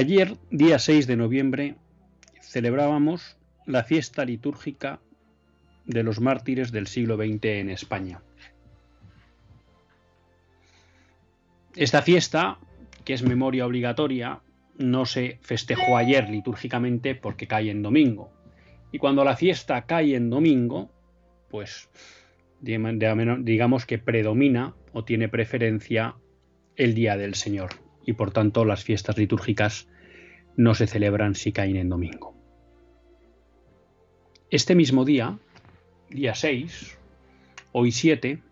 Ayer, día 6 de noviembre, celebrábamos la fiesta litúrgica de los mártires del siglo XX en España. Esta fiesta, que es memoria obligatoria, no se festejó ayer litúrgicamente porque cae en domingo. Y cuando la fiesta cae en domingo, pues digamos que predomina o tiene preferencia el Día del Señor y por tanto las fiestas litúrgicas no se celebran si caen en domingo. Este mismo día, día 6, hoy 7,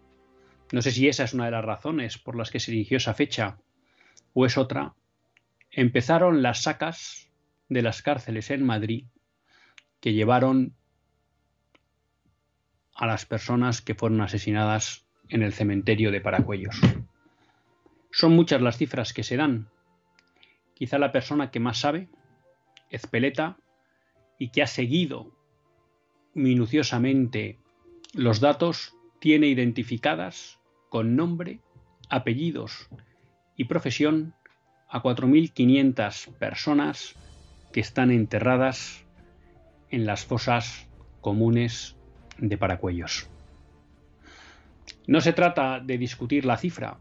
no sé si esa es una de las razones por las que se eligió esa fecha o es otra, empezaron las sacas de las cárceles en Madrid que llevaron a las personas que fueron asesinadas en el cementerio de Paracuellos. Son muchas las cifras que se dan. Quizá la persona que más sabe, Ezpeleta, y que ha seguido minuciosamente los datos, tiene identificadas con nombre, apellidos y profesión a 4.500 personas que están enterradas en las fosas comunes de Paracuellos. No se trata de discutir la cifra,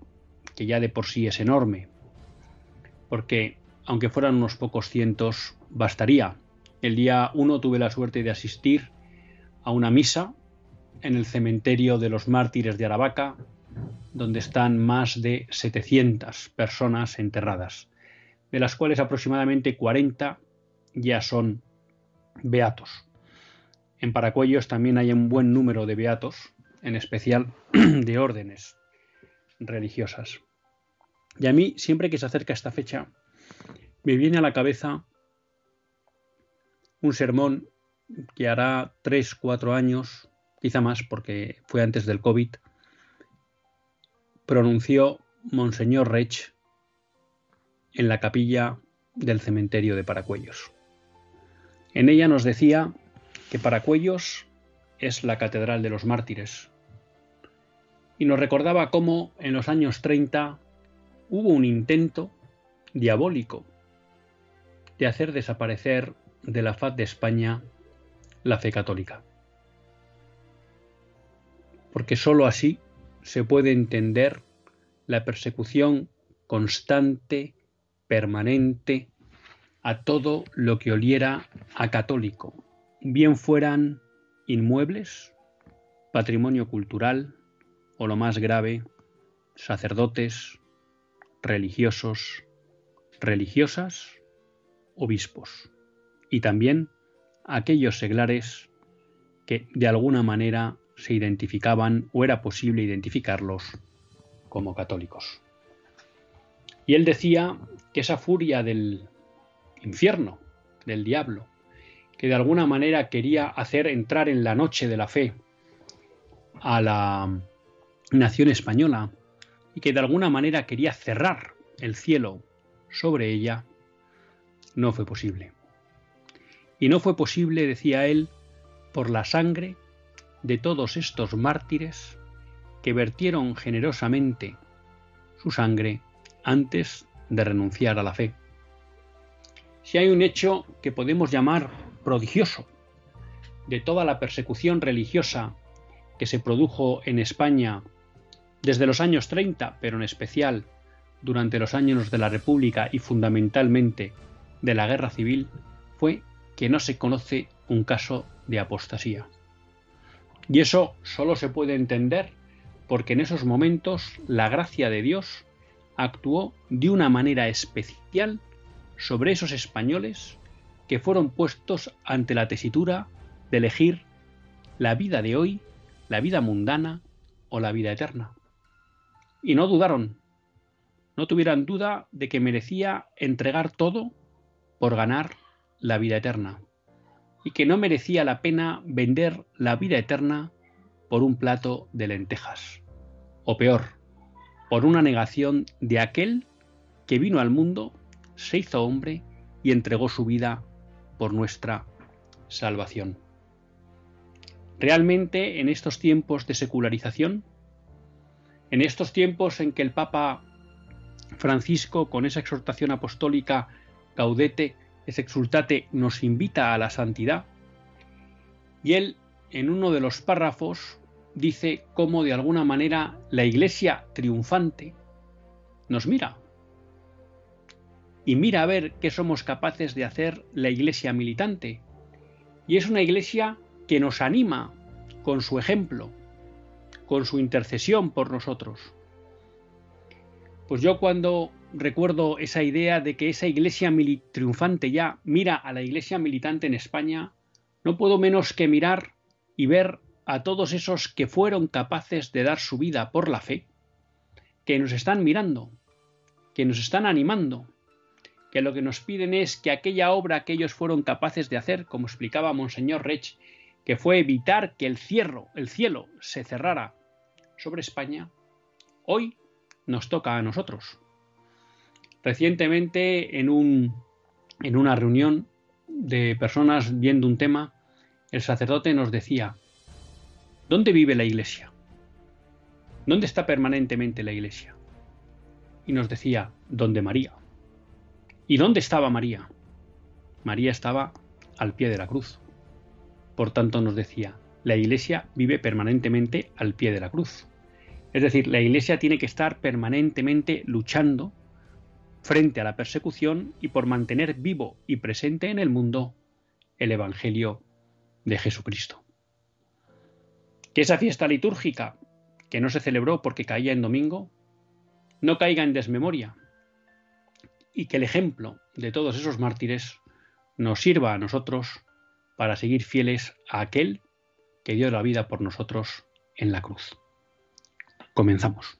que ya de por sí es enorme, porque aunque fueran unos pocos cientos, bastaría. El día 1 tuve la suerte de asistir a una misa en el cementerio de los mártires de Aravaca, donde están más de 700 personas enterradas, de las cuales aproximadamente 40 ya son beatos. En Paracuellos también hay un buen número de beatos, en especial de órdenes religiosas. Y a mí, siempre que se acerca esta fecha, me viene a la cabeza un sermón que hará tres, cuatro años, quizá más porque fue antes del COVID, pronunció Monseñor Rech en la capilla del cementerio de Paracuellos. En ella nos decía que Paracuellos es la catedral de los mártires y nos recordaba cómo en los años 30 hubo un intento diabólico de hacer desaparecer de la faz de España la fe católica. Porque sólo así se puede entender la persecución constante, permanente, a todo lo que oliera a católico, bien fueran inmuebles, patrimonio cultural o lo más grave, sacerdotes, religiosos, religiosas, obispos, y también aquellos seglares que de alguna manera se identificaban o era posible identificarlos como católicos. Y él decía que esa furia del infierno, del diablo, que de alguna manera quería hacer entrar en la noche de la fe a la nación española y que de alguna manera quería cerrar el cielo sobre ella, no fue posible. Y no fue posible, decía él, por la sangre de todos estos mártires que vertieron generosamente su sangre antes de renunciar a la fe. Si hay un hecho que podemos llamar prodigioso de toda la persecución religiosa que se produjo en España desde los años 30, pero en especial durante los años de la República y fundamentalmente de la Guerra Civil, fue que no se conoce un caso de apostasía. Y eso solo se puede entender porque en esos momentos la gracia de Dios actuó de una manera especial sobre esos españoles que fueron puestos ante la tesitura de elegir la vida de hoy, la vida mundana o la vida eterna. Y no dudaron, no tuvieran duda de que merecía entregar todo por ganar la vida eterna, y que no merecía la pena vender la vida eterna por un plato de lentejas, o peor, por una negación de aquel que vino al mundo, se hizo hombre y entregó su vida por nuestra salvación. Realmente en estos tiempos de secularización, en estos tiempos en que el Papa Francisco, con esa exhortación apostólica Gaudete es exultate, nos invita a la santidad, y él en uno de los párrafos dice cómo de alguna manera la iglesia triunfante nos mira y mira a ver qué somos capaces de hacer la iglesia militante. Y es una iglesia que nos anima con su ejemplo, con su intercesión por nosotros. Pues yo cuando recuerdo esa idea de que esa iglesia triunfante ya mira a la iglesia militante en España, no puedo menos que mirar y ver a todos esos que fueron capaces de dar su vida por la fe, que nos están mirando, que nos están animando, que lo que nos piden es que aquella obra que ellos fueron capaces de hacer, como explicaba Monseñor Rech, que fue evitar que el, cierro, el cielo se cerrara sobre España, hoy nos toca a nosotros. Recientemente, en, en una reunión de personas viendo un tema, el sacerdote nos decía, ¿Dónde vive la iglesia? ¿Dónde está permanentemente la iglesia? Y nos decía, ¿dónde María? ¿Y dónde estaba María? María estaba al pie de la cruz. Por tanto nos decía, la iglesia vive permanentemente al pie de la cruz. Es decir, la iglesia tiene que estar permanentemente luchando frente a la persecución y por mantener vivo y presente en el mundo el Evangelio de Jesucristo que esa fiesta litúrgica, que no se celebró porque caía en domingo, no caiga en desmemoria y que el ejemplo de todos esos mártires nos sirva a nosotros para seguir fieles a aquel que dio la vida por nosotros en la cruz. Comenzamos.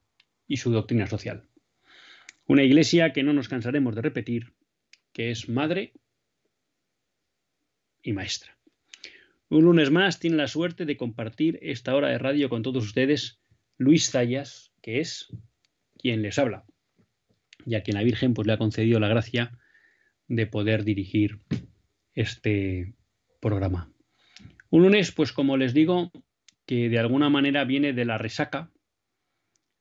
y su doctrina social. Una iglesia que no nos cansaremos de repetir, que es madre y maestra. Un lunes más tiene la suerte de compartir esta hora de radio con todos ustedes Luis Zayas, que es quien les habla, y a quien la Virgen pues, le ha concedido la gracia de poder dirigir este programa. Un lunes, pues como les digo, que de alguna manera viene de la resaca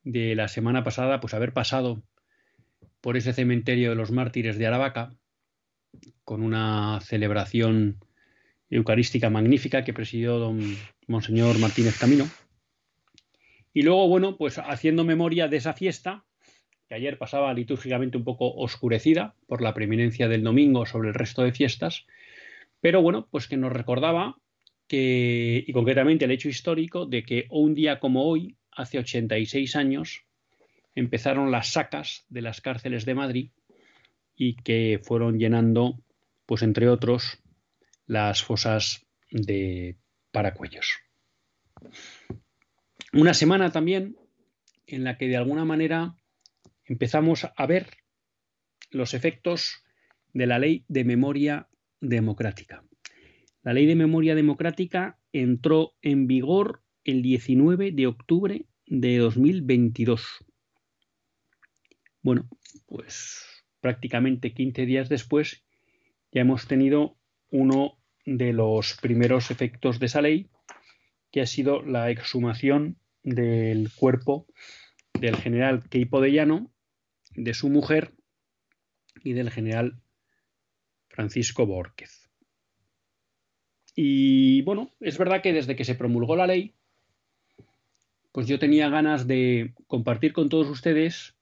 de la semana pasada, pues haber pasado por ese cementerio de los mártires de Aravaca, con una celebración eucarística magnífica que presidió don Monseñor Martínez Camino. Y luego, bueno, pues haciendo memoria de esa fiesta, que ayer pasaba litúrgicamente un poco oscurecida por la preeminencia del domingo sobre el resto de fiestas, pero bueno, pues que nos recordaba que, y concretamente el hecho histórico de que un día como hoy, hace 86 años, empezaron las sacas de las cárceles de Madrid y que fueron llenando, pues entre otros, las fosas de Paracuellos. Una semana también en la que de alguna manera empezamos a ver los efectos de la ley de memoria democrática. La ley de memoria democrática entró en vigor el 19 de octubre de 2022. Bueno, pues prácticamente 15 días después ya hemos tenido uno de los primeros efectos de esa ley, que ha sido la exhumación del cuerpo del general Queipo de Llano, de su mujer y del general Francisco Borquez. Y bueno, es verdad que desde que se promulgó la ley, pues yo tenía ganas de compartir con todos ustedes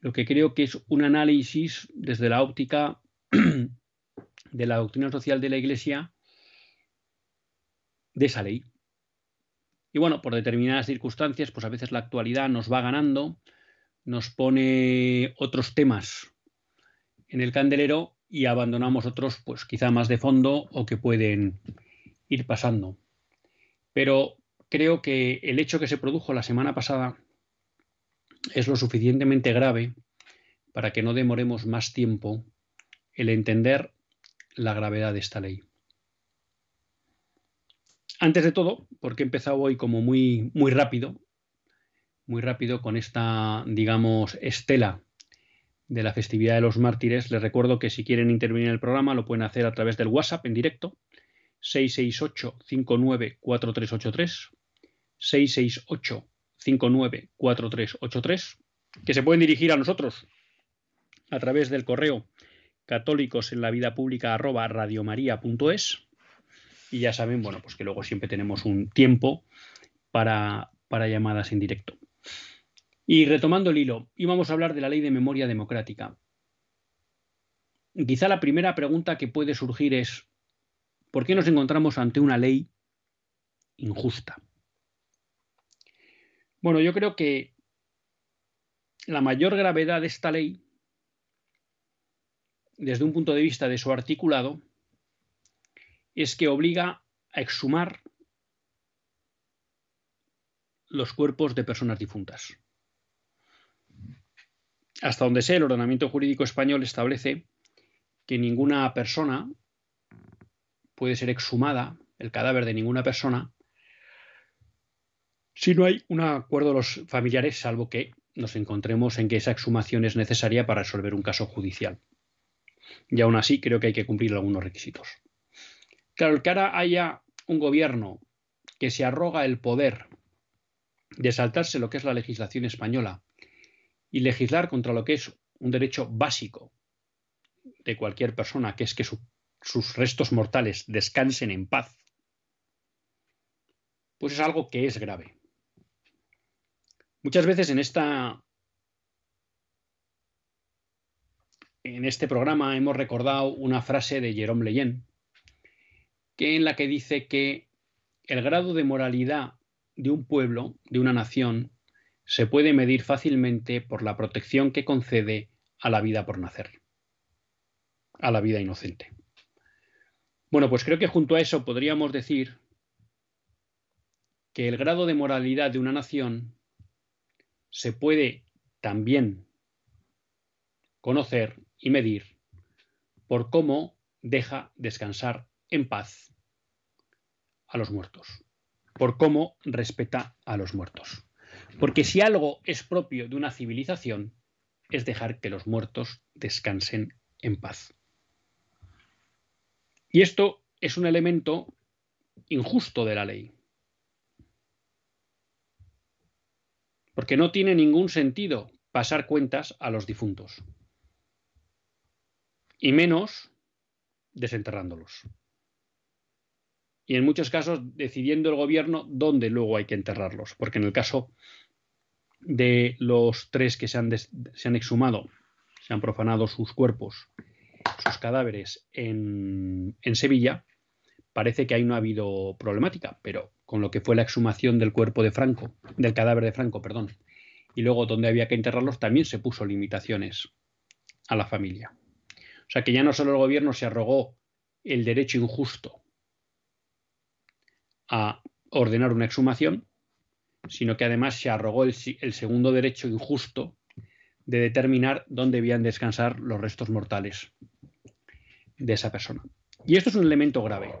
lo que creo que es un análisis desde la óptica de la doctrina social de la Iglesia de esa ley. Y bueno, por determinadas circunstancias, pues a veces la actualidad nos va ganando, nos pone otros temas en el candelero y abandonamos otros, pues quizá más de fondo o que pueden ir pasando. Pero creo que el hecho que se produjo la semana pasada es lo suficientemente grave para que no demoremos más tiempo el entender la gravedad de esta ley. Antes de todo, porque he empezado hoy como muy, muy rápido, muy rápido con esta, digamos, estela de la festividad de los mártires, les recuerdo que si quieren intervenir en el programa lo pueden hacer a través del WhatsApp en directo 668-594383 668-594383 que se pueden dirigir a nosotros a través del correo católicos en la vida pública arroba y ya saben, bueno, pues que luego siempre tenemos un tiempo para, para llamadas en directo. Y retomando el hilo, íbamos a hablar de la ley de memoria democrática. Quizá la primera pregunta que puede surgir es, ¿por qué nos encontramos ante una ley injusta? Bueno, yo creo que la mayor gravedad de esta ley desde un punto de vista de su articulado, es que obliga a exhumar los cuerpos de personas difuntas. Hasta donde sé, el ordenamiento jurídico español establece que ninguna persona puede ser exhumada, el cadáver de ninguna persona, si no hay un acuerdo de los familiares, salvo que nos encontremos en que esa exhumación es necesaria para resolver un caso judicial y aún así creo que hay que cumplir algunos requisitos. Claro, que ahora haya un gobierno que se arroga el poder de saltarse lo que es la legislación española y legislar contra lo que es un derecho básico de cualquier persona, que es que sus restos mortales descansen en paz, pues es algo que es grave. Muchas veces en esta en este programa hemos recordado una frase de Jerome Leyen, que en la que dice que el grado de moralidad de un pueblo, de una nación, se puede medir fácilmente por la protección que concede a la vida por nacer, a la vida inocente. Bueno, pues creo que junto a eso podríamos decir que el grado de moralidad de una nación se puede también conocer y medir por cómo deja descansar en paz a los muertos, por cómo respeta a los muertos. Porque si algo es propio de una civilización, es dejar que los muertos descansen en paz. Y esto es un elemento injusto de la ley. Porque no tiene ningún sentido pasar cuentas a los difuntos. Y menos desenterrándolos. Y en muchos casos decidiendo el gobierno dónde luego hay que enterrarlos, porque en el caso de los tres que se han, se han exhumado, se han profanado sus cuerpos sus cadáveres en, en Sevilla, parece que ahí no ha habido problemática, pero con lo que fue la exhumación del cuerpo de Franco, del cadáver de Franco, perdón, y luego donde había que enterrarlos, también se puso limitaciones a la familia. O sea que ya no solo el gobierno se arrogó el derecho injusto a ordenar una exhumación, sino que además se arrogó el, segundo derecho injusto de determinar dónde debían descansar los restos mortales de esa persona. Y esto es un elemento grave,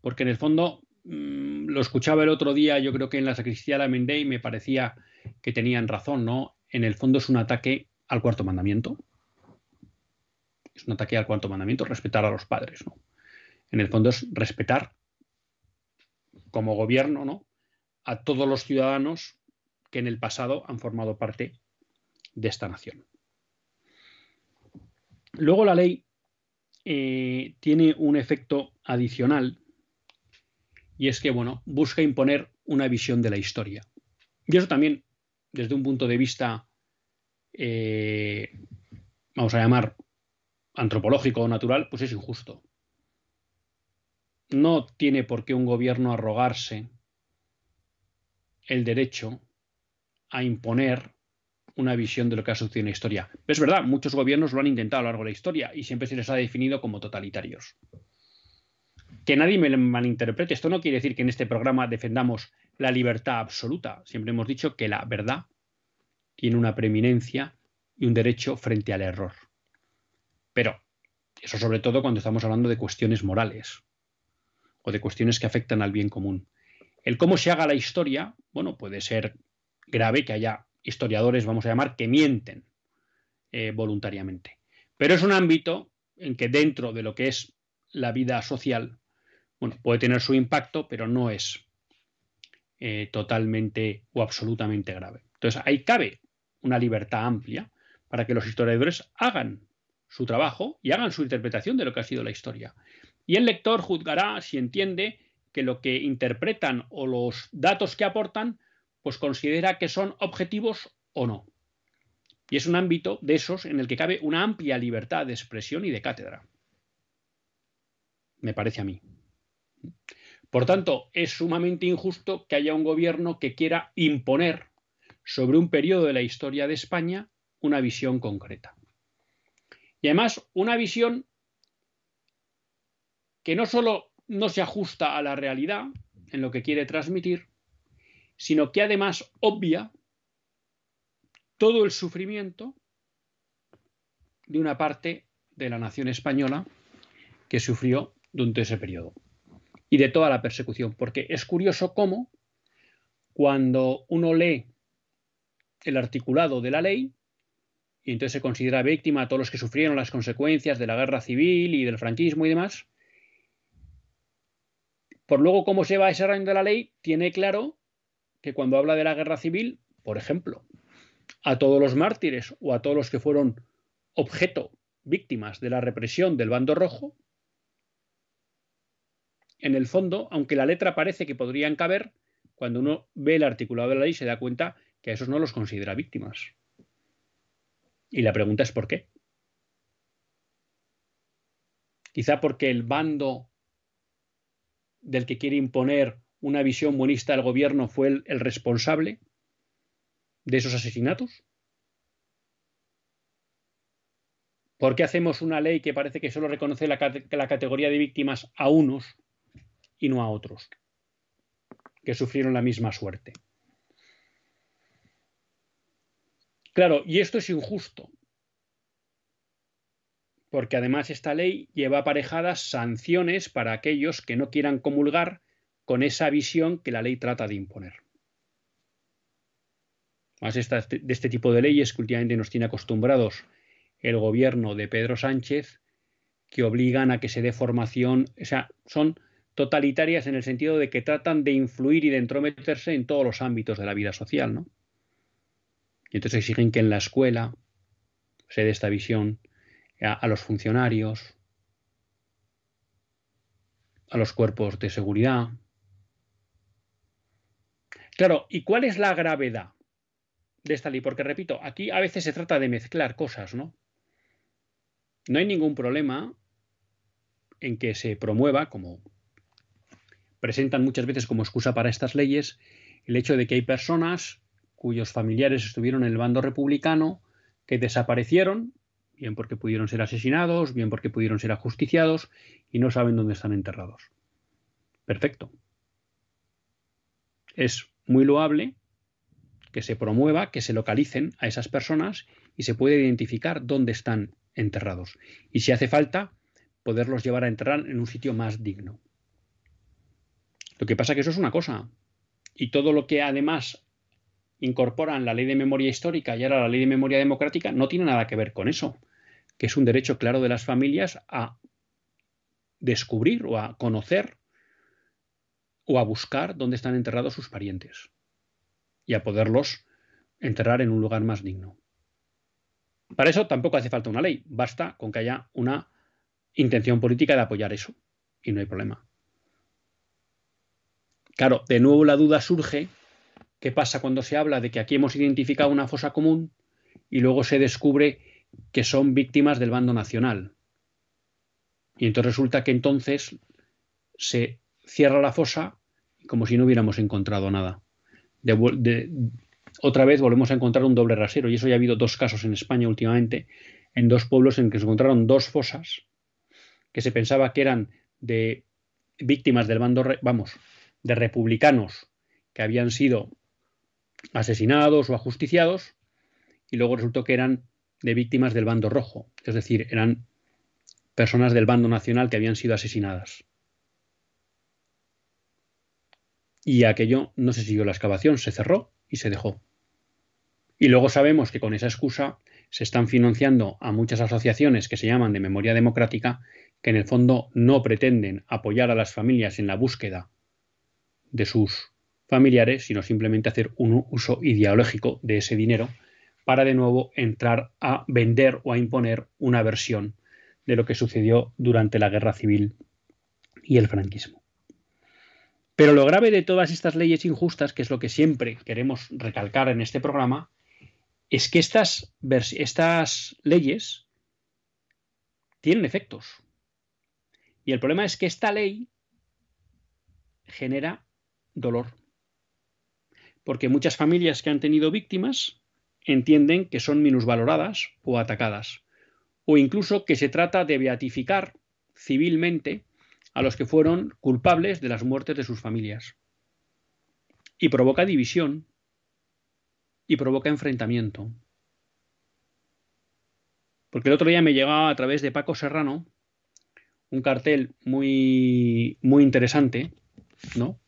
porque en el fondo mm, lo escuchaba el otro día, yo creo que en la sacristía de la Mendey me parecía que tenían razón, ¿no? En el fondo es un ataque al cuarto mandamiento. Es un ataque al cuarto mandamiento, respetar a los padres, ¿no? En el fondo es respetar como gobierno, ¿no? A todos los ciudadanos que en el pasado han formado parte de esta nación. Luego la ley eh, tiene un efecto adicional y es que, bueno, busca imponer una visión de la historia. Y eso también, desde un punto de vista, eh, vamos a llamar, antropológico o natural, pues es injusto. No tiene por qué un gobierno arrogarse el derecho a imponer una visión de lo que ha sucedido en la historia. Es verdad, muchos gobiernos lo han intentado a lo largo de la historia y siempre se les ha definido como totalitarios. Que nadie me malinterprete, esto no quiere decir que en este programa defendamos la libertad absoluta. Siempre hemos dicho que la verdad tiene una preeminencia y un derecho frente al error. Pero eso sobre todo cuando estamos hablando de cuestiones morales o de cuestiones que afectan al bien común. El cómo se haga la historia, bueno, puede ser grave que haya historiadores, vamos a llamar, que mienten eh, voluntariamente. Pero es un ámbito en que dentro de lo que es la vida social, bueno, puede tener su impacto, pero no es eh, totalmente o absolutamente grave. Entonces, ahí cabe una libertad amplia para que los historiadores hagan su trabajo y hagan su interpretación de lo que ha sido la historia. Y el lector juzgará si entiende que lo que interpretan o los datos que aportan pues considera que son objetivos o no. Y es un ámbito de esos en el que cabe una amplia libertad de expresión y de cátedra. Me parece a mí. Por tanto, es sumamente injusto que haya un gobierno que quiera imponer sobre un periodo de la historia de España una visión concreta. Y además, una visión que no solo no se ajusta a la realidad en lo que quiere transmitir, sino que además obvia todo el sufrimiento de una parte de la nación española que sufrió durante ese periodo y de toda la persecución, porque es curioso cómo cuando uno lee el articulado de la ley, y entonces se considera víctima a todos los que sufrieron las consecuencias de la guerra civil y del franquismo y demás, por luego cómo se va desarrollando de la ley, tiene claro que cuando habla de la guerra civil, por ejemplo, a todos los mártires o a todos los que fueron objeto, víctimas de la represión del bando rojo, en el fondo, aunque la letra parece que podrían caber, cuando uno ve el articulado de la ley se da cuenta que a esos no los considera víctimas. Y la pregunta es ¿por qué? Quizá porque el bando del que quiere imponer una visión buenista del gobierno fue el, responsable de esos asesinatos? ¿Por qué hacemos una ley que parece que solo reconoce la, categoría de víctimas a unos y no a otros que sufrieron la misma suerte? Claro, y esto es injusto, porque además esta ley lleva aparejadas sanciones para aquellos que no quieran comulgar con esa visión que la ley trata de imponer. Más de este tipo de leyes que últimamente nos tiene acostumbrados el gobierno de Pedro Sánchez, que obligan a que se dé formación, o sea, son totalitarias en el sentido de que tratan de influir y de entrometerse en todos los ámbitos de la vida social, ¿no? Y entonces exigen que en la escuela se dé esta visión a, los funcionarios, a los cuerpos de seguridad, Claro, ¿y cuál es la gravedad de esta ley? Porque repito, aquí a veces se trata de mezclar cosas, ¿no? no hay ningún problema en que se promueva, como presentan muchas veces como excusa para estas leyes, el hecho de que hay personas cuyos familiares estuvieron en el bando republicano que desaparecieron, bien porque pudieron ser asesinados, bien porque pudieron ser ajusticiados y no saben dónde están enterrados. Perfecto. Es muy loable que se promueva, que se localicen a esas personas y se puede identificar dónde están enterrados. Y si hace falta, poderlos llevar a enterrar en un sitio más digno. Lo que pasa es que eso es una cosa. Y todo lo que además incorporan la ley de memoria histórica y ahora la ley de memoria democrática no tiene nada que ver con eso, que es un derecho claro de las familias a descubrir o a conocer o a buscar dónde están enterrados sus parientes y a poderlos enterrar en un lugar más digno. Para eso tampoco hace falta una ley, basta con que haya una intención política de apoyar eso y no hay problema. Claro, de nuevo la duda surge, ¿qué pasa cuando se habla de que aquí hemos identificado una fosa común y luego se descubre que son víctimas del bando nacional? Y entonces resulta que entonces se cierra la fosa como si no hubiéramos encontrado nada. otra vez volvemos a encontrar un doble rasero y eso ya ha habido dos casos en España últimamente, en dos pueblos en que se encontraron dos fosas que se pensaba que eran de víctimas del bando, vamos, de republicanos que habían sido asesinados o ajusticiados y luego resultó que eran de víctimas del bando rojo, es decir, eran personas del bando nacional que habían sido asesinadas. Y aquello no se siguió la excavación, se cerró y se dejó. Y luego sabemos que con esa excusa se están financiando a muchas asociaciones que se llaman de memoria democrática, que en el fondo no pretenden apoyar a las familias en la búsqueda de sus familiares, sino simplemente hacer un uso ideológico de ese dinero para de nuevo entrar a vender o a imponer una versión de lo que sucedió durante la guerra civil y el franquismo. Pero lo grave de todas estas leyes injustas, que es lo que siempre queremos recalcar en este programa, es que estas, estas leyes tienen efectos. Y el problema es que esta ley genera dolor. Porque muchas familias que han tenido víctimas entienden que son minusvaloradas o atacadas, o incluso que se trata de beatificar civilmente a los que fueron culpables de las muertes de sus familias. Y provoca división y provoca enfrentamiento. Porque el otro día me llegaba a través de Paco Serrano un cartel muy, muy interesante, ¿no?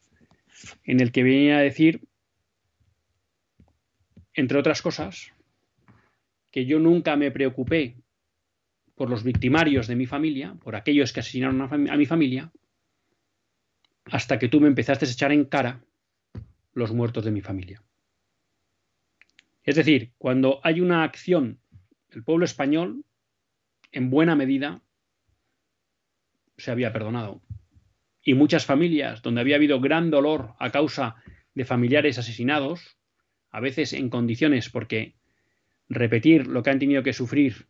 En el que venía a decir, entre otras cosas, que yo nunca me preocupé por los victimarios de mi familia, por aquellos que asesinaron a, mi familia, hasta que tú me empezaste a echar en cara los muertos de mi familia. Es decir, cuando hay una acción del pueblo español, en buena medida se había perdonado y muchas familias donde había habido gran dolor a causa de familiares asesinados, a veces en condiciones porque repetir lo que han tenido que sufrir,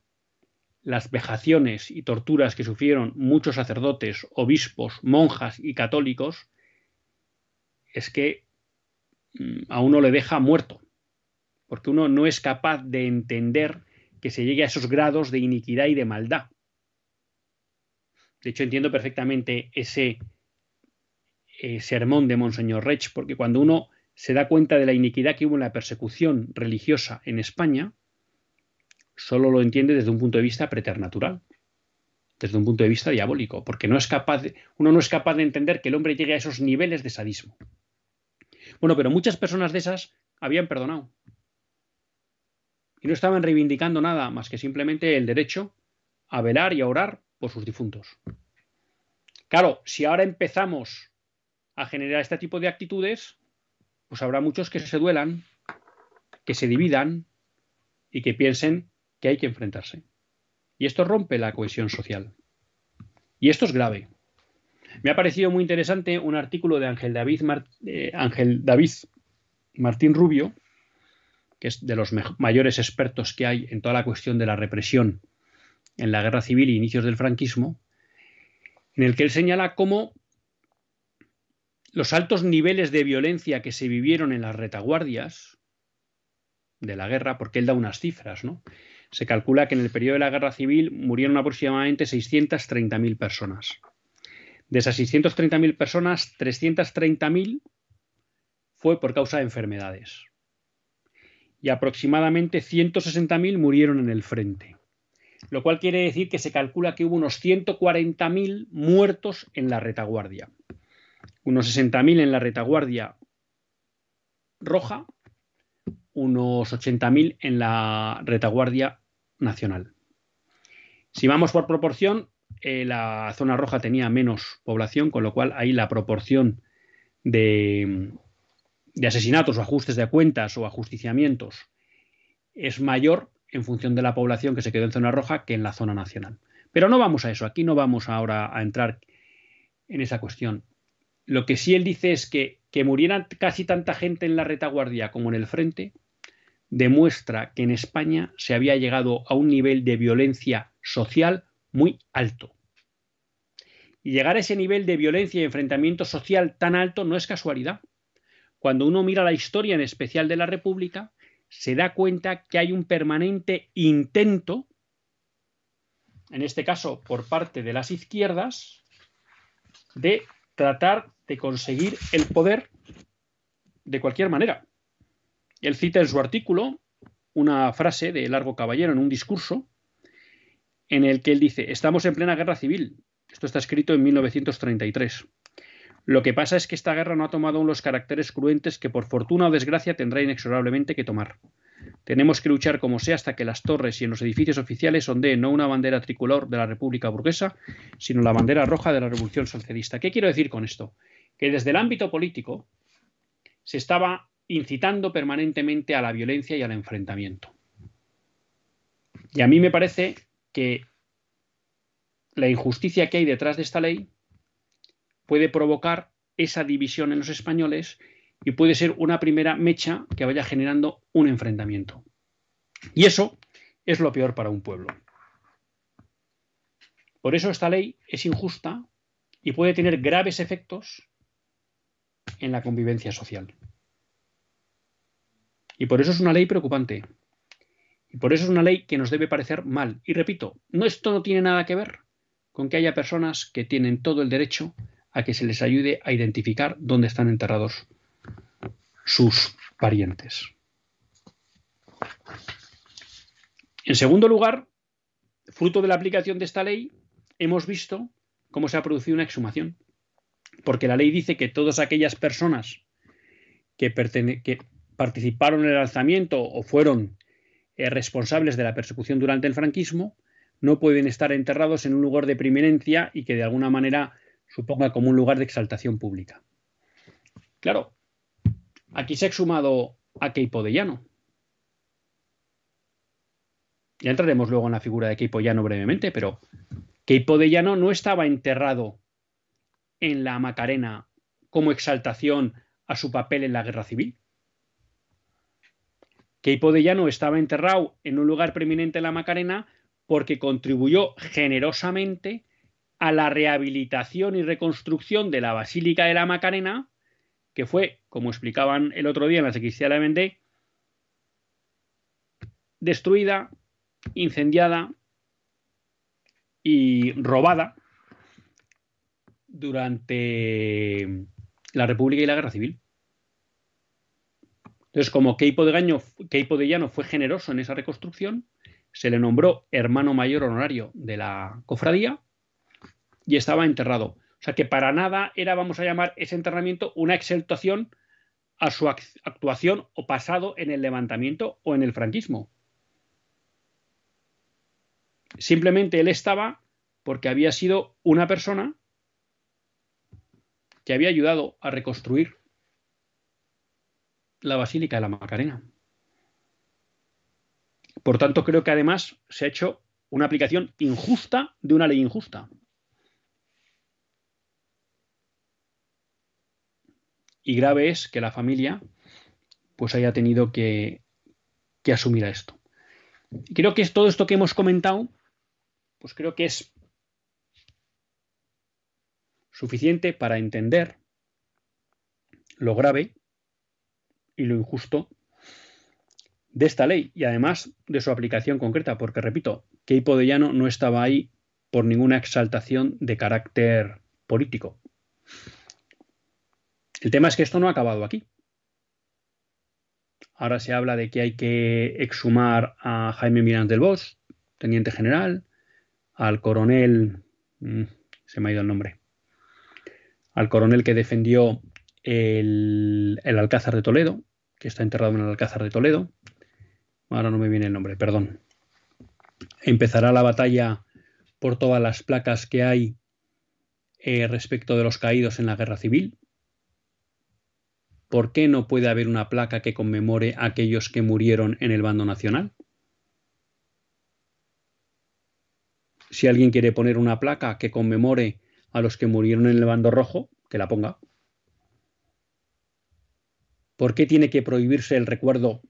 las vejaciones y torturas que sufrieron muchos sacerdotes, obispos, monjas y católicos, es que mm, a uno le deja muerto, porque uno no es capaz de entender que se llegue a esos grados de iniquidad y de maldad. De hecho, entiendo perfectamente ese eh, sermón de Monseñor Rech, porque cuando uno se da cuenta de la iniquidad que hubo en la persecución religiosa en España, solo lo entiende desde un punto de vista preternatural, desde un punto de vista diabólico, porque no es capaz uno no es capaz de entender que el hombre llegue a esos niveles de sadismo. Bueno, pero muchas personas de esas habían perdonado. Y no estaban reivindicando nada más que simplemente el derecho a velar y a orar por sus difuntos. Claro, si ahora empezamos a generar este tipo de actitudes, pues habrá muchos que se duelan, que se dividan y que piensen que hay que enfrentarse. Y esto rompe la cohesión social. Y esto es grave. Me ha parecido muy interesante un artículo de Ángel David, eh, David Martín Rubio, que es de los mayores expertos que hay en toda la cuestión de la represión en la Guerra Civil e inicios del franquismo, en el que él señala cómo los altos niveles de violencia que se vivieron en las retaguardias de la guerra, porque él da unas cifras, ¿no? Se calcula que en el periodo de la guerra civil murieron aproximadamente 630.000 personas. De esas 630.000 personas, 330.000 fue por causa de enfermedades. Y aproximadamente 160.000 murieron en el frente. Lo cual quiere decir que se calcula que hubo unos 140.000 muertos en la retaguardia unos 60.000 en la retaguardia roja, unos 80.000 en la retaguardia nacional. Si vamos por proporción, eh, la zona roja tenía menos población, con lo cual ahí la proporción de, de asesinatos o ajustes de cuentas o ajusticiamientos es mayor en función de la población que se quedó en zona roja que en la zona nacional. Pero no vamos a eso, aquí no vamos ahora a entrar en esa cuestión. Lo que sí él dice es que que muriera casi tanta gente en la retaguardia como en el frente demuestra que en España se había llegado a un nivel de violencia social muy alto. Y llegar a ese nivel de violencia y enfrentamiento social tan alto no es casualidad. Cuando uno mira la historia en especial de la República, se da cuenta que hay un permanente intento, en este caso por parte de las izquierdas, de tratar de conseguir el poder de cualquier manera. Él cita en su artículo una frase de Largo Caballero en un discurso en el que él dice, estamos en plena guerra civil. Esto está escrito en 1933. Lo que pasa es que esta guerra no ha tomado aún los caracteres cruentes que por fortuna o desgracia tendrá inexorablemente que tomar. Tenemos que luchar como sea hasta que las torres y en los edificios oficiales ondeen no una bandera tricolor de la República burguesa, sino la bandera roja de la Revolución Socialista. ¿Qué quiero decir con esto? Que desde el ámbito político se estaba incitando permanentemente a la violencia y al enfrentamiento. Y a mí me parece que la injusticia que hay detrás de esta ley puede provocar esa división en los españoles y puede ser una primera mecha que vaya generando un enfrentamiento. Y eso es lo peor para un pueblo. Por eso esta ley es injusta y puede tener graves efectos en la convivencia social. Y por eso es una ley preocupante. Y por eso es una ley que nos debe parecer mal. Y repito, no esto no tiene nada que ver con que haya personas que tienen todo el derecho a que se les ayude a identificar dónde están enterrados sus parientes. En segundo lugar, fruto de la aplicación de esta ley, hemos visto cómo se ha producido una exhumación. Porque la ley dice que todas aquellas personas que, participaron en el alzamiento o fueron eh, responsables de la persecución durante el franquismo no pueden estar enterrados en un lugar de preeminencia y que de alguna manera suponga como un lugar de exaltación pública. Claro, Aquí se ha exhumado a Keipo de Llano. Ya entraremos luego en la figura de Keipo Llano brevemente, pero Keipo de Llano no estaba enterrado en la Macarena como exaltación a su papel en la guerra civil. Keipo de estaba enterrado en un lugar preeminente en la Macarena porque contribuyó generosamente a la rehabilitación y reconstrucción de la Basílica de la Macarena que fue, como explicaban el otro día en la sacristía de la destruida, incendiada y robada durante la República y la Guerra Civil. Entonces, como Keipo de, Keipo de Llano fue generoso en esa reconstrucción, se le nombró hermano mayor honorario de la cofradía y estaba enterrado o sea que para nada era, vamos a llamar, ese enterramiento una exaltación a su actuación o pasado en el levantamiento o en el franquismo. Simplemente él estaba porque había sido una persona que había ayudado a reconstruir la Basílica de la Macarena. Por tanto, creo que además se ha hecho una aplicación injusta de una ley injusta. Y grave es que la familia pues haya tenido que, asumir a esto. creo que todo esto que hemos comentado pues creo que es suficiente para entender lo grave y lo injusto de esta ley y además de su aplicación concreta, porque repito, que Podellano no estaba ahí por ninguna exaltación de carácter político. El tema es que esto no ha acabado aquí. Ahora se habla de que hay que exhumar a Jaime Miranda del Bosch, teniente general, al coronel, mm, se me ha ido el nombre, al coronel que defendió el, Alcázar de Toledo, que está enterrado en el Alcázar de Toledo. Ahora no me viene el nombre, perdón. Empezará la batalla por todas las placas que hay eh, respecto de los caídos en la guerra civil. ¿Por qué no puede haber una placa que conmemore a aquellos que murieron en el bando nacional? Si alguien quiere poner una placa que conmemore a los que murieron en el bando rojo, que la ponga. ¿Por qué tiene que prohibirse el recuerdo,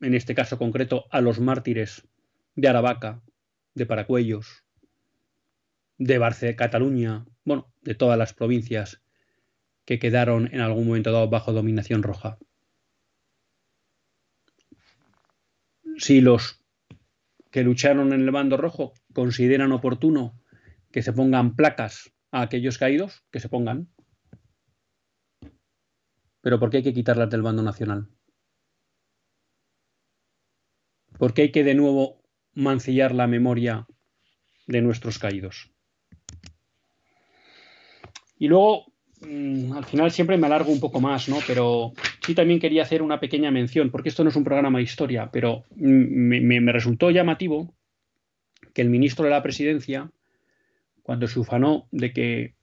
en este caso concreto, a los mártires de Aravaca, de Paracuellos, de Barcelona, Cataluña, bueno, de todas las provincias que quedaron en algún momento dado bajo dominación roja. Si los que lucharon en el bando rojo consideran oportuno que se pongan placas a aquellos caídos, que se pongan. Pero ¿por qué hay que quitarlas del bando nacional? ¿Por qué hay que de nuevo mancillar la memoria de nuestros caídos? Y luego Mm, al final siempre me alargo un poco más, ¿no? Pero sí también quería hacer una pequeña mención, porque esto no es un programa de historia, pero me, resultó llamativo que el ministro de la presidencia, cuando se ufanó de que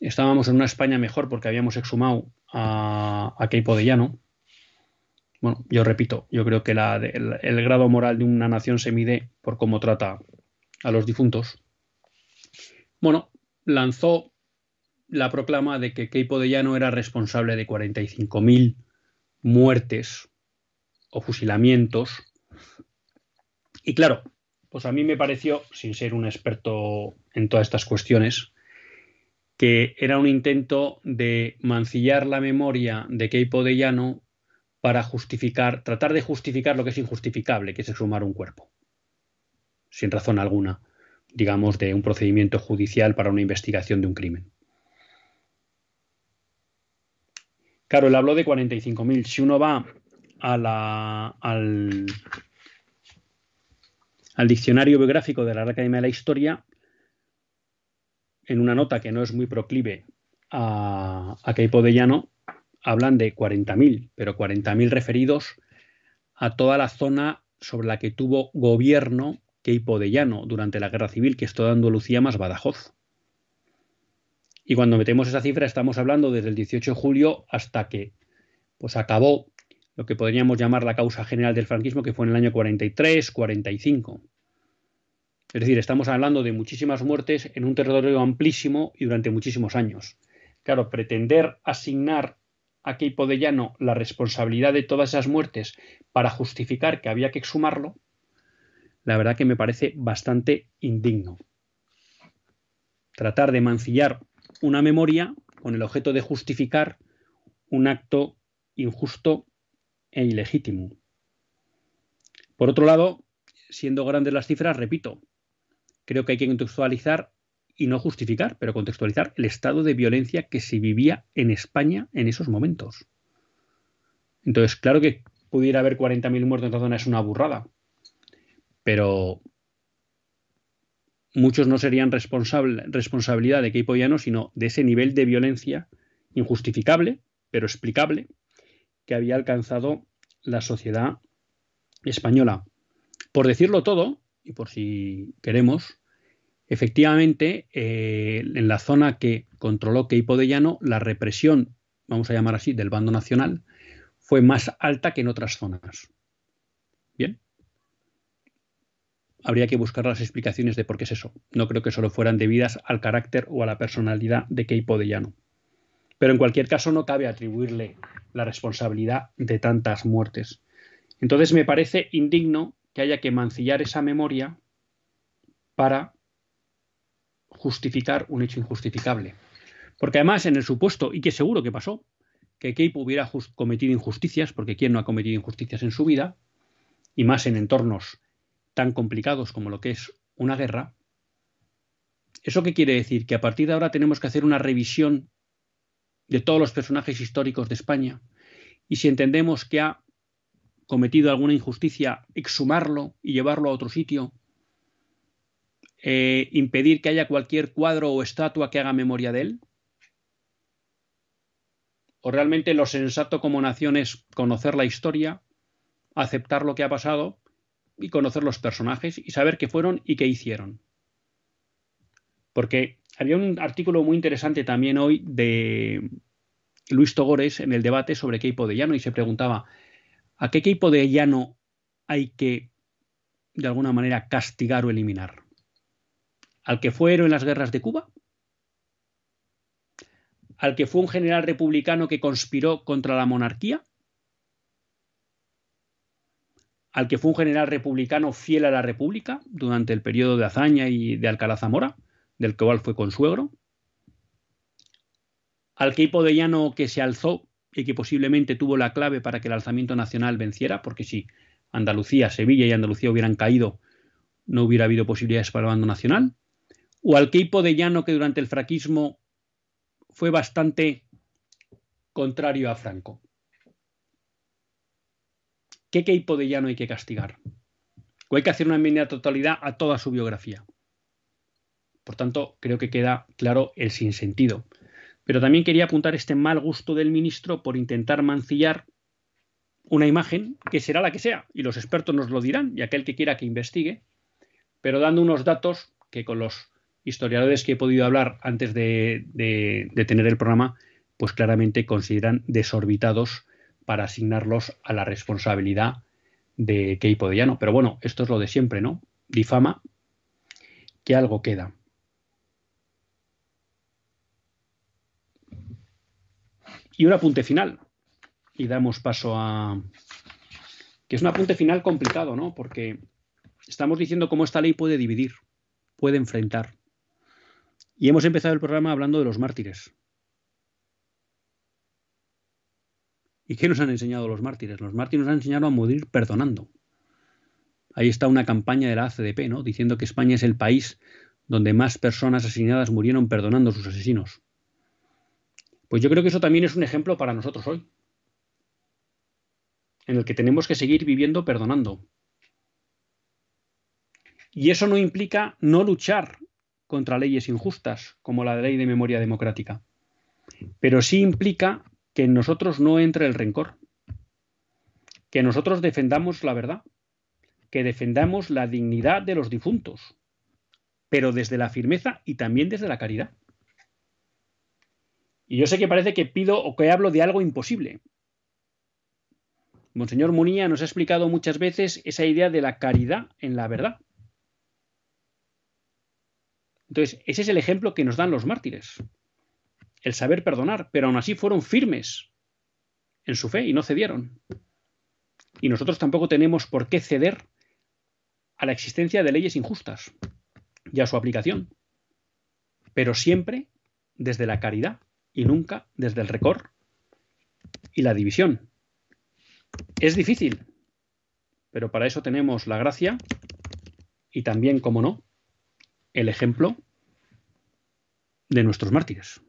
estábamos en una España mejor porque habíamos exhumado a, a Keipo de Llano, bueno, yo repito, yo creo que el grado moral de una nación se mide por cómo trata a los difuntos. Bueno, lanzó la proclama de que Keipo de Llano era responsable de 45.000 muertes o fusilamientos. Y claro, pues a mí me pareció, sin ser un experto en todas estas cuestiones, que era un intento de mancillar la memoria de Keipo de Llano para justificar, tratar de justificar lo que es injustificable, que es exhumar un cuerpo, sin razón alguna, digamos, de un procedimiento judicial para una investigación de un crimen. Claro, él habló de 45.000. Si uno va a la, al, al, diccionario biográfico de la Academia de la Historia, en una nota que no es muy proclive a, a de Llano, hablan de 40.000, pero 40.000 referidos a toda la zona sobre la que tuvo gobierno Queipo de Llano durante la Guerra Civil, que es toda Andalucía más Badajoz. Y cuando metemos esa cifra estamos hablando desde el 18 de julio hasta que pues acabó lo que podríamos llamar la causa general del franquismo, que fue en el año 43, 45. Es decir, estamos hablando de muchísimas muertes en un territorio amplísimo y durante muchísimos años. Claro, pretender asignar a Keipo de Llano la responsabilidad de todas esas muertes para justificar que había que exhumarlo, la verdad que me parece bastante indigno. Tratar de mancillar una memoria con el objeto de justificar un acto injusto e ilegítimo. Por otro lado, siendo grandes las cifras, repito, creo que hay que contextualizar y no justificar, pero contextualizar el estado de violencia que se vivía en España en esos momentos. Entonces, claro que pudiera haber 40.000 muertos en esta zona es una burrada, pero muchos no serían responsabilidad de Keipo Llano, sino de ese nivel de violencia injustificable, pero explicable, que había alcanzado la sociedad española. Por decirlo todo, y por si queremos, efectivamente, eh, en la zona que controló Keipo de Llano, la represión, vamos a llamar así, del bando nacional, fue más alta que en otras zonas. Bien, habría que buscar las explicaciones de por qué es eso. No creo que solo fueran debidas al carácter o a la personalidad de Keipo de Llano. Pero en cualquier caso no cabe atribuirle la responsabilidad de tantas muertes. Entonces me parece indigno que haya que mancillar esa memoria para justificar un hecho injustificable. Porque además, en el supuesto, y que seguro que pasó, que Cape hubiera cometido injusticias, porque ¿quién no ha cometido injusticias en su vida? Y más en entornos tan complicados como lo que es una guerra. ¿Eso qué quiere decir? Que a partir de ahora tenemos que hacer una revisión de todos los personajes históricos de España. Y si entendemos que ha cometido alguna injusticia, exhumarlo y llevarlo a otro sitio, eh, impedir que haya cualquier cuadro o estatua que haga memoria de él? ¿O realmente lo sensato como nación es conocer la historia, aceptar lo que ha pasado y conocer los personajes y saber qué fueron y qué hicieron? Porque había un artículo muy interesante también hoy de Luis Togores en el debate sobre Keipo de Llano y se preguntaba ¿a qué Keipo de Llano hay que de alguna manera castigar o eliminar? ¿Al que fue héroe en las guerras de Cuba? ¿Al que fue un general republicano que conspiró contra la monarquía? ¿Al que fue un general republicano fiel a la República durante el periodo de hazaña y de Alcalá Zamora, del cual fue consuegro? ¿Al que de Llano que se alzó y que posiblemente tuvo la clave para que el alzamiento nacional venciera? Porque si Andalucía, Sevilla y Andalucía hubieran caído, no hubiera habido posibilidades para el bando nacional o al Queipo de Llano que durante el fraquismo fue bastante contrario a Franco. ¿Qué Queipo de Llano hay que castigar? ¿O hay que hacer una enmienda totalidad a toda su biografía? Por tanto, creo que queda claro el sinsentido. Pero también quería apuntar este mal gusto del ministro por intentar mancillar una imagen que será la que sea, y los expertos nos lo dirán, y aquel que quiera que investigue, pero dando unos datos que con los historiadores que he podido hablar antes de, tener el programa, pues claramente consideran desorbitados para asignarlos a la responsabilidad de Keipo de Llano. Pero bueno, esto es lo de siempre, ¿no? Difama que algo queda. Y un apunte final. Y damos paso a. que es un apunte final complicado, ¿no? Porque estamos diciendo cómo esta ley puede dividir, puede enfrentar. Y hemos empezado el programa hablando de los mártires. ¿Y qué nos han enseñado los mártires? Los mártires nos han enseñado a morir perdonando. Ahí está una campaña de la ACDP, ¿no? Diciendo que España es el país donde más personas asesinadas murieron perdonando a sus asesinos. Pues yo creo que eso también es un ejemplo para nosotros hoy, en el que tenemos que seguir viviendo perdonando. Y eso no implica no luchar contra leyes injustas, como la ley de memoria democrática. Pero sí implica que en nosotros no entre el rencor, que nosotros defendamos la verdad, que defendamos la dignidad de los difuntos, pero desde la firmeza y también desde la caridad. Y yo sé que parece que pido o que hablo de algo imposible. Monseñor Munía nos ha explicado muchas veces esa idea de la caridad en la verdad. Entonces, ese es el ejemplo que nos dan los mártires. El saber perdonar, pero aún así fueron firmes en su fe y no cedieron. Y nosotros tampoco tenemos por qué ceder a la existencia de leyes injustas y a su aplicación, pero siempre desde la caridad y nunca desde el recor y la división. Es difícil, pero para eso tenemos la gracia y también, como no, el ejemplo de nuestros mártires.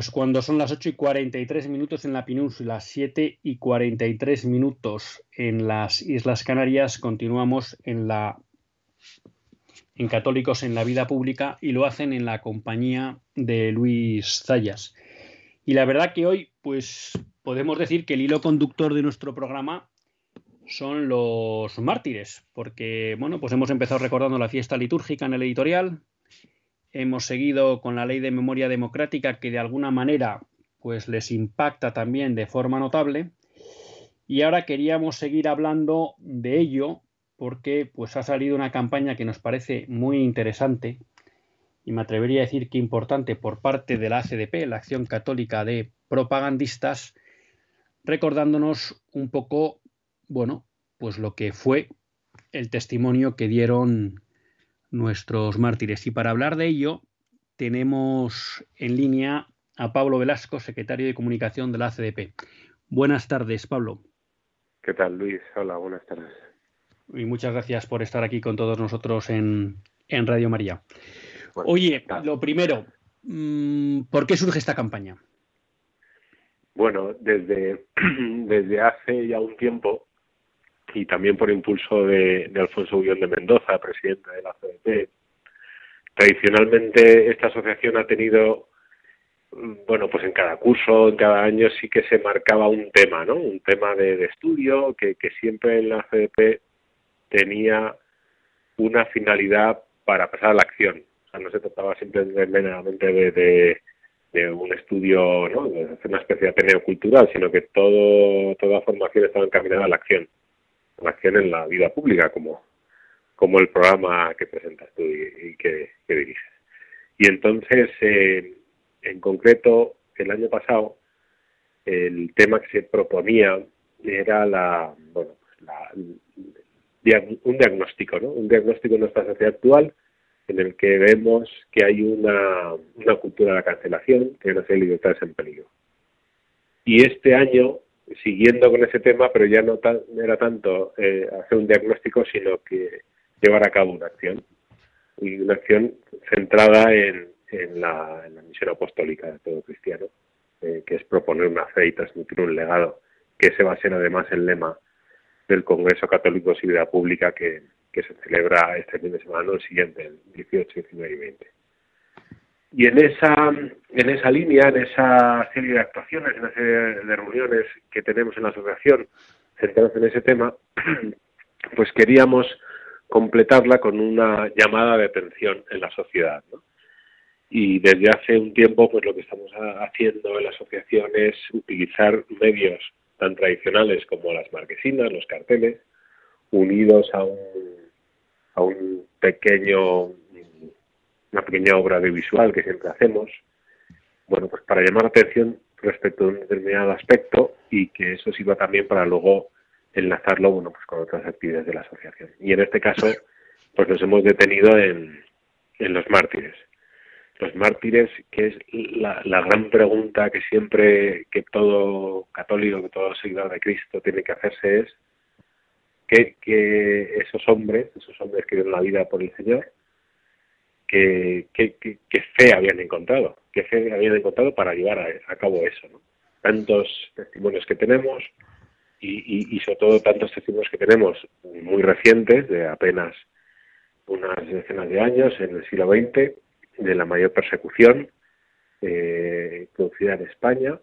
Pues cuando son las 8 y 43 minutos en la península, 7 y 43 minutos en las Islas Canarias, continuamos en la en Católicos en la Vida Pública y lo hacen en la compañía de Luis Zayas. Y la verdad que hoy, pues podemos decir que el hilo conductor de nuestro programa son los mártires, porque bueno, pues hemos empezado recordando la fiesta litúrgica en el editorial, hemos seguido con la ley de memoria democrática que de alguna manera pues les impacta también de forma notable. Y ahora queríamos seguir hablando de ello porque pues ha salido una campaña que nos parece muy interesante y me atrevería a decir que importante por parte de la ACDP, la Acción Católica de Propagandistas, recordándonos un poco, bueno, pues lo que fue el testimonio que dieron nuestros mártires. Y para hablar de ello, tenemos en línea a Pablo Velasco, secretario de Comunicación de la ACDP. Buenas tardes, Pablo. ¿Qué tal, Luis? Hola, buenas tardes. Y muchas gracias por estar aquí con todos nosotros en, Radio María. Oye, lo primero, mm, ¿por qué surge esta campaña? Bueno, desde, desde hace ya un tiempo y también por impulso de, Alfonso Guión de Mendoza, presidente de la CDP. Tradicionalmente esta asociación ha tenido, bueno, pues en cada curso, en cada año sí que se marcaba un tema, ¿no? Un tema de, estudio que, siempre en la CDP tenía una finalidad para pasar a la acción. O sea, no se trataba simplemente de, de, de un estudio, ¿no? de hacer una especie de ateneo cultural, sino que todo, toda formación estaba encaminada a la acción acción en la vida pública, como, como el programa que presentas tú y, que, diriges. Y entonces, eh, en concreto, el año pasado, el tema que se proponía era la, bueno, un diagnóstico, ¿no? Un diagnóstico en nuestra sociedad actual en el que vemos que hay una, una cultura de la cancelación, que hay una serie de en peligro. Y este año siguiendo con ese tema, pero ya no era tanto eh, hacer un diagnóstico, sino que llevar a cabo una acción. Y una acción centrada en, la, misión apostólica de todo cristiano, eh, que es proponer una fe y transmitir un legado, que ese va a ser además el lema del Congreso Católico de Vida Pública que, que se celebra este fin de semana, el siguiente, el 18, 19 y 20. Y en esa, en esa línea, en esa serie de actuaciones, en esa serie de reuniones que tenemos en la asociación centradas en ese tema, pues queríamos completarla con una llamada de atención en la sociedad. Y desde hace un tiempo, pues lo que estamos haciendo en la asociación es utilizar medios tan tradicionales como las marquesinas, los carteles, unidos a un, a un pequeño una pequeña obra audiovisual que siempre hacemos, bueno, pues para llamar la atención respecto a un determinado aspecto y que eso sirva también para luego enlazarlo, bueno, pues con otras actividades de la asociación. Y en este caso, pues nos hemos detenido en, en los mártires. Los mártires, que es la, la gran pregunta que siempre, que todo católico, que todo seguidor de Cristo tiene que hacerse es, que, que esos hombres, esos hombres que dieron la vida por el Señor, qué, fe habían encontrado, qué fe habían encontrado para llevar a, cabo eso. Tantos testimonios que tenemos y, sobre todo tantos testimonios que tenemos muy recientes, de apenas unas decenas de años, en el siglo XX, de la mayor persecución eh, producida en España.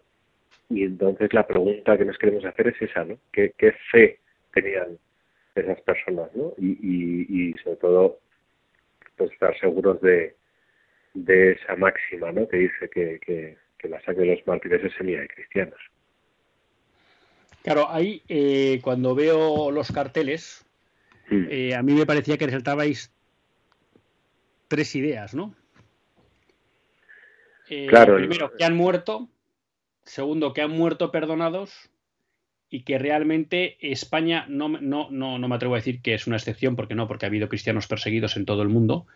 Y entonces la pregunta que nos queremos hacer es esa, ¿no? ¿Qué, qué fe tenían esas personas, ¿no? Y, y sobre todo pues estar seguros de, de esa máxima ¿no? que dice que, que, la sangre de los mártires es semilla de cristianos. Claro, ahí eh, cuando veo los carteles, mm. eh, a mí me parecía que resaltabais tres ideas, ¿no? Eh, claro. Primero, que han muerto. Segundo, que han muerto perdonados y que realmente España, no, no, no, no me atrevo a decir que es una excepción, porque no, porque ha habido cristianos perseguidos en todo el mundo,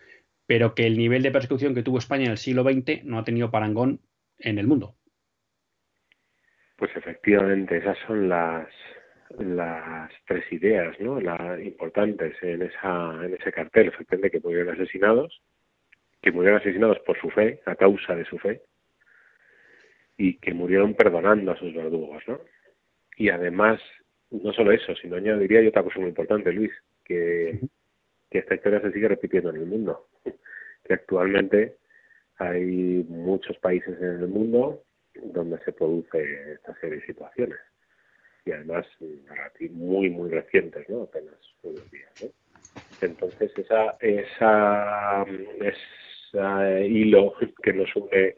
pero que el nivel de persecución que tuvo España en el siglo XX no ha tenido parangón en el mundo. Pues efectivamente, esas son las las tres ideas ¿no? las importantes en esa en ese cartel efectivamente que murieron asesinados que murieron asesinados por su fe a causa de su fe y que murieron perdonando a sus verdugos ¿no? Y además no solo eso sino añadiría yo otra cosa muy importante Luis que que esta historia se sigue repitiendo en el mundo. Que actualmente hay muchos países en el mundo donde se produce esta serie de situaciones. Y además muy, muy recientes, ¿no? Apenas unos días, ¿no? Entonces, esa, esa, ese hilo que nos une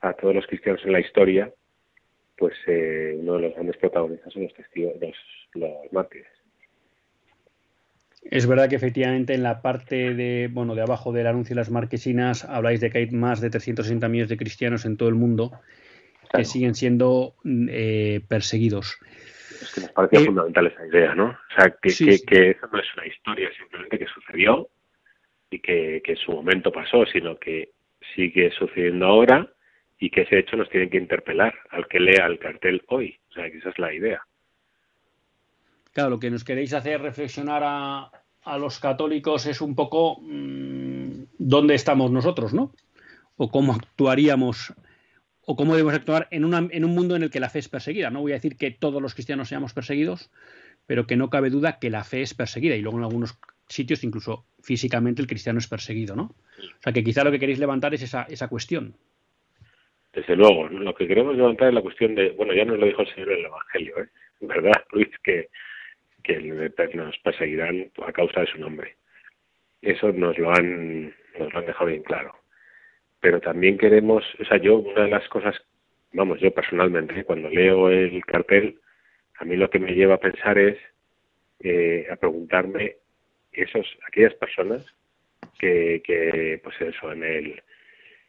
a todos los cristianos en la historia, pues eh, uno de los grandes protagonistas son los testigos, los, los mártires. Es verdad que efectivamente en la parte de, bueno, de abajo del anuncio de las marquesinas habláis de que hay más de 360 millones de cristianos en todo el mundo que siguen siendo eh, perseguidos. Es que nos parecía eh, fundamental esa idea, ¿no? O sea, que, que, eso no es una historia simplemente que sucedió y que, que en su momento pasó, sino que sigue sucediendo ahora y que ese hecho nos tiene que interpelar al que lea el cartel hoy. O sea, que esa es la idea. Claro, lo que nos queréis hacer reflexionar a, los católicos es un poco mm, dónde estamos nosotros, ¿no? O cómo actuaríamos o cómo debemos actuar en, en un mundo en el que la fe es perseguida. No voy a decir que todos los cristianos seamos perseguidos, pero que no cabe duda que la fe es perseguida y luego en algunos sitios incluso físicamente el cristiano es perseguido, ¿no? O sea que quizá lo que queréis levantar es esa, esa cuestión. Desde luego, lo que queremos levantar es la cuestión de, bueno, ya nos lo dijo el Señor en el Evangelio, ¿eh? ¿verdad, Luis? Que que nos perseguirán a causa de su nombre. Eso nos lo han, nos lo han dejado bien claro. Pero también queremos, o sea, yo una de las cosas, vamos, yo personalmente, cuando leo el cartel, a mí lo que me lleva a pensar es eh, a preguntarme esos, aquellas personas que, que pues eso, en el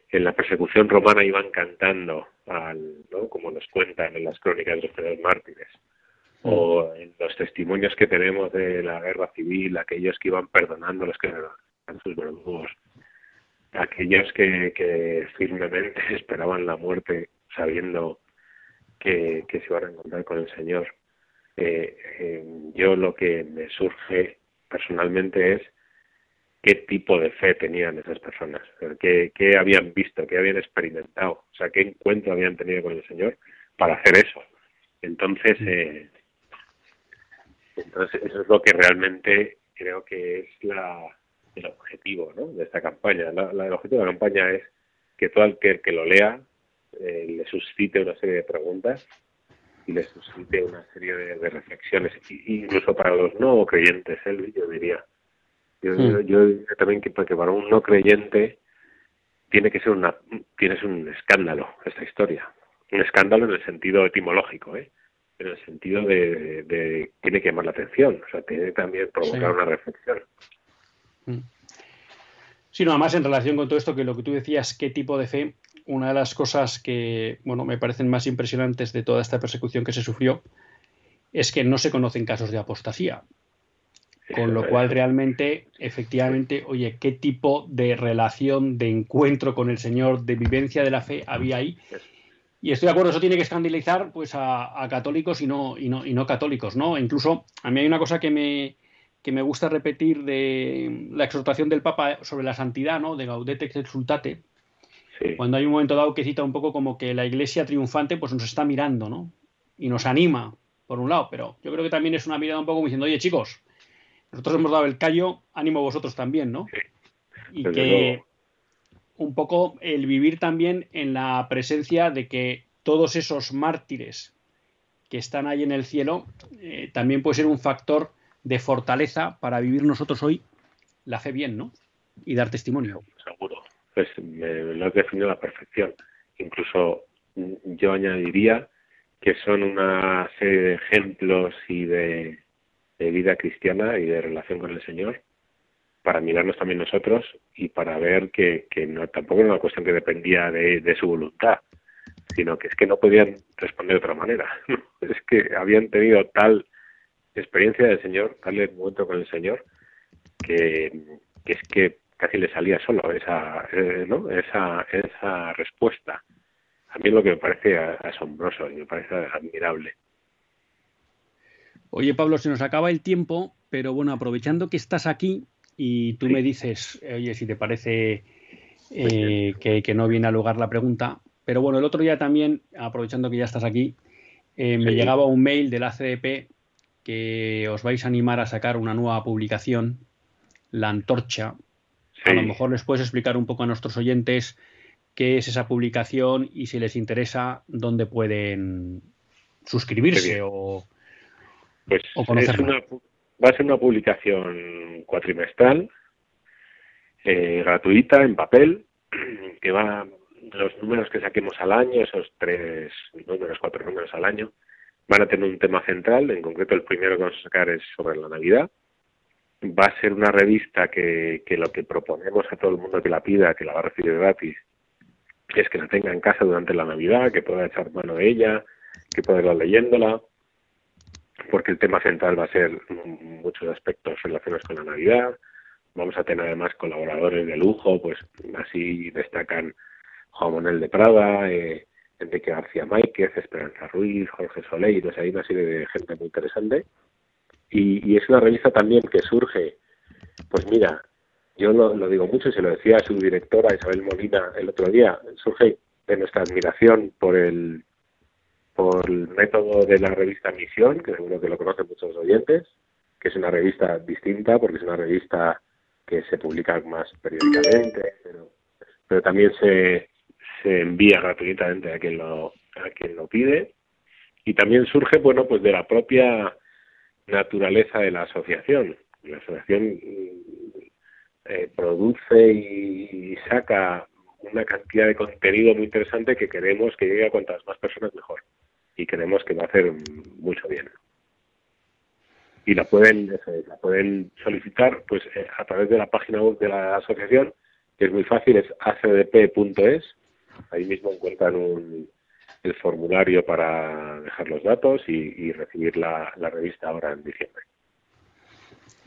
en la persecución romana iban cantando al, ¿no? como nos cuentan en las crónicas de los mártires, o en los testimonios que tenemos de la guerra civil, aquellos que iban perdonando a los que eran sus verdugos, aquellos que, que firmemente esperaban la muerte sabiendo que, que se iban a encontrar con el Señor. Eh, eh, yo lo que me surge personalmente es qué tipo de fe tenían esas personas, qué, qué habían visto, qué habían experimentado, o sea, qué encuentro habían tenido con el Señor para hacer eso. Entonces, eh, entonces, eso es lo que realmente creo que es la, el objetivo ¿no? de esta campaña. La, el objetivo de la campaña es que todo el que, lo lea eh, le suscite una serie de preguntas y le suscite una serie de, reflexiones, incluso para los no creyentes, ¿eh, yo diría. Yo, hmm. yo, diría también que, que para un no creyente tiene que ser una tiene un escándalo esta historia. Un escándalo en el sentido etimológico, ¿eh? en el sentido de, de, tiene que llamar la atención, o sea, tiene que también provocar una reflexión. Mm. Sí, no, además en relación con todo esto, que lo que tú decías, qué tipo de fe, una de las cosas que, bueno, me parecen más impresionantes de toda esta persecución que se sufrió es que no se conocen casos de apostasía. Con lo cual, realmente, efectivamente, oye, ¿qué tipo de relación, de encuentro con el Señor, de vivencia de la fe había ahí? Y estoy de acuerdo, eso tiene que escandalizar pues a, católicos y no, y, no, y no católicos, ¿no? Incluso a mí hay una cosa que me, que me gusta repetir de la exhortación del Papa sobre la santidad, ¿no? De Gaudete et Exultate. Cuando hay un momento dado que cita un poco como que la iglesia triunfante pues nos está mirando, ¿no? Y nos anima, por un lado, pero yo creo que también es una mirada un poco como diciendo, oye chicos, nosotros hemos dado el callo, ánimo vosotros también, ¿no? Y que, un poco el vivir también en la presencia de que todos esos mártires que están ahí en el cielo eh, también puede ser un factor de fortaleza para vivir nosotros hoy la fe bien, ¿no? Y dar testimonio. Seguro. Pues me lo has definido a la perfección. Incluso yo añadiría que son una serie de ejemplos y de vida cristiana y de relación con el Señor para mirarnos también nosotros y para ver que, que no, tampoco era una cuestión que dependía de, su voluntad, sino que es que no podían responder de otra manera. es que habían tenido tal experiencia del Señor, tal encuentro con el Señor, que, es que casi le salía solo esa, eh, ¿no? esa, esa respuesta. A mí lo que me parece asombroso y me parece admirable. Oye, Pablo, se nos acaba el tiempo, pero bueno, aprovechando que estás aquí y tú me dices, oye, si te parece eh, que, no viene a lugar la pregunta, pero bueno, el otro día también, aprovechando que ya estás aquí, eh, me llegaba un mail de la CDP que os vais a animar a sacar una nueva publicación, La Antorcha. A lo mejor les puedes explicar un poco a nuestros oyentes qué es esa publicación y si les interesa dónde pueden suscribirse o, pues va a ser una publicación cuatrimestral, eh, gratuita, en papel, que va los números que saquemos al año, esos tres números, cuatro números al año, van a tener un tema central, en concreto el primero que vamos a sacar es sobre la Navidad. Va a ser una revista que, que lo que proponemos a todo el mundo que la pida, que la va a recibir gratis, es que la tenga en casa durante la Navidad, que pueda echar mano de ella, que pueda ir leyéndola, porque el tema central va a ser muchos aspectos relacionados con la Navidad. Vamos a tener además colaboradores de lujo, pues así destacan Juan Manuel de Prada, eh, Enrique García Máquez, Esperanza Ruiz, Jorge Soleil, pues hay una serie de gente muy interesante. Y, y, es una revista también que surge, pues mira, yo lo, lo digo mucho, y se lo decía a su directora Isabel Molina el otro día, surge de nuestra admiración por el por el método de la revista Misión, que seguro que lo conocen muchos oyentes, que es una revista distinta porque es una revista que se publica más periódicamente, pero, pero también se, se envía gratuitamente a quien lo a quien lo pide. Y también surge bueno pues de la propia naturaleza de la asociación. La asociación eh, produce y, saca una cantidad de contenido muy interesante que queremos que llegue a cuantas más personas mejor y creemos que va a hacer mucho bien y la pueden la pueden solicitar pues eh, a través de la página web de la asociación que es muy fácil es acdp.es Ahí mismo encuentran el formulario para dejar los datos y, recibir la, revista ahora en diciembre.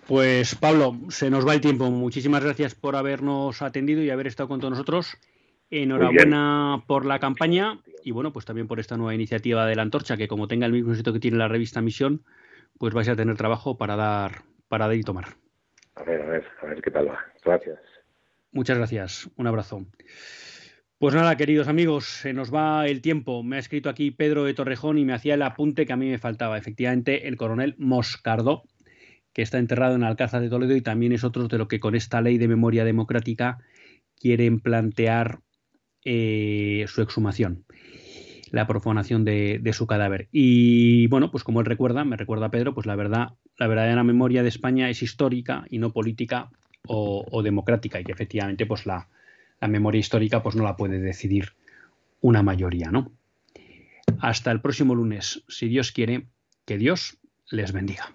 Pues Pablo, se nos va el tiempo. Muchísimas gracias por habernos atendido y haber estado con todos nosotros. Enhorabuena por la campaña y bueno, pues también por esta nueva iniciativa de la antorcha, que como tenga el mismo éxito que tiene la revista Misión, pues vais a tener trabajo para dar, para dar y tomar. A ver, a ver, a ver qué tal va. Gracias. Muchas gracias. Un abrazo. Pues nada, queridos amigos, se nos va el tiempo. Me ha escrito aquí Pedro de Torrejón y me hacía el apunte que a mí me faltaba. Efectivamente, el coronel Moscardó, que está enterrado en Alcázar de Toledo y también es otro de lo que con esta ley de memoria democrática quieren plantear eh, su exhumación, la profanación de, su cadáver. Y bueno, pues como él recuerda, me recuerda Pedro, pues la verdad, la verdadera memoria de España es histórica y no política o, o democrática y que efectivamente pues la la memoria histórica pues no la puede decidir una mayoría, ¿no? Hasta el próximo lunes, si Dios quiere, que Dios les bendiga.